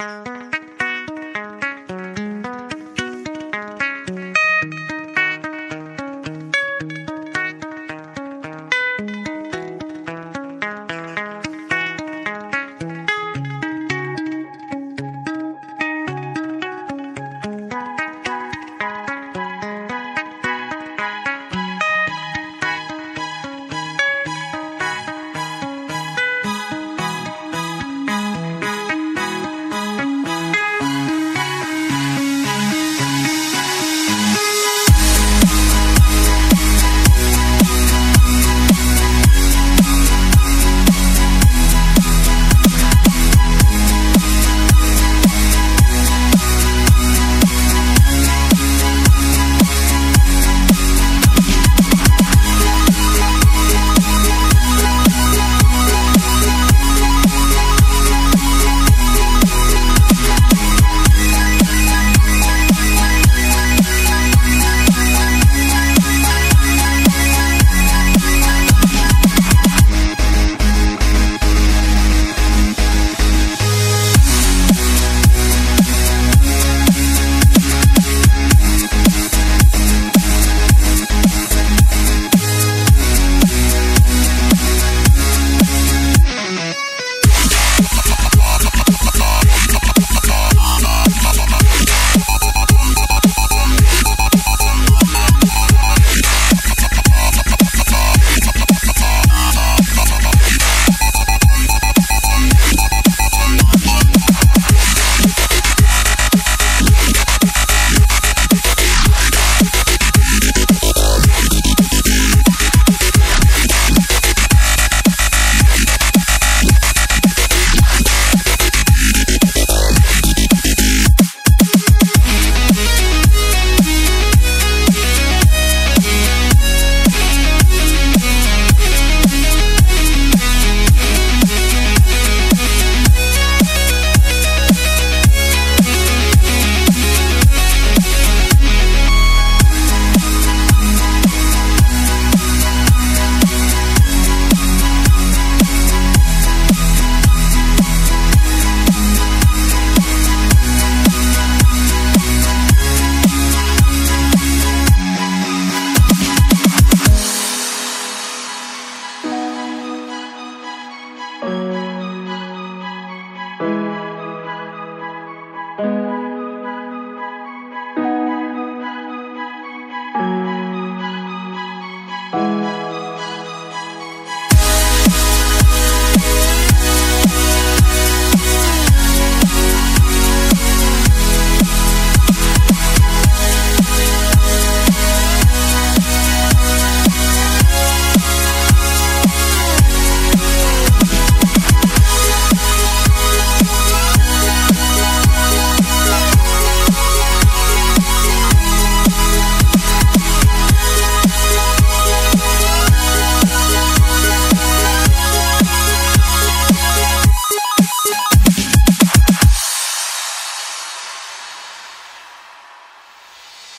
Música